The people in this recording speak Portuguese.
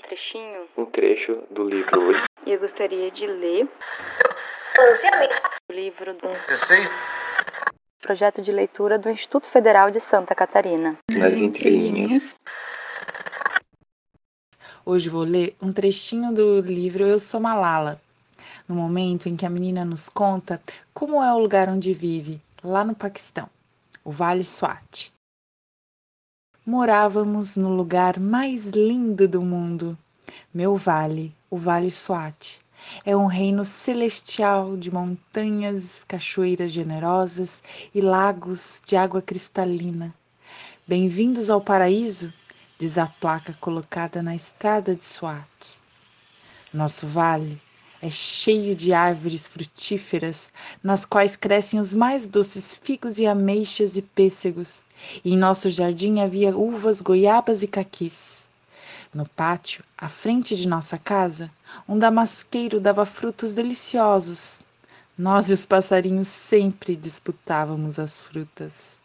trechinho, um trecho do livro e eu gostaria de ler o livro do projeto de leitura do Instituto Federal de Santa Catarina. Nas entrelinhas. Hoje vou ler um trechinho do livro Eu Sou Malala, no momento em que a menina nos conta como é o lugar onde vive, lá no Paquistão, o Vale Swat. Morávamos no lugar mais lindo do mundo, meu vale, o Vale Swat. É um reino celestial de montanhas, cachoeiras generosas e lagos de água cristalina. Bem-vindos ao paraíso, diz a placa colocada na estrada de Swat. Nosso vale é cheio de árvores frutíferas, nas quais crescem os mais doces figos e ameixas e pêssegos, e em nosso jardim havia uvas, goiabas e caquis. No pátio, à frente de nossa casa, um damasqueiro dava frutos deliciosos. Nós e os passarinhos sempre disputávamos as frutas.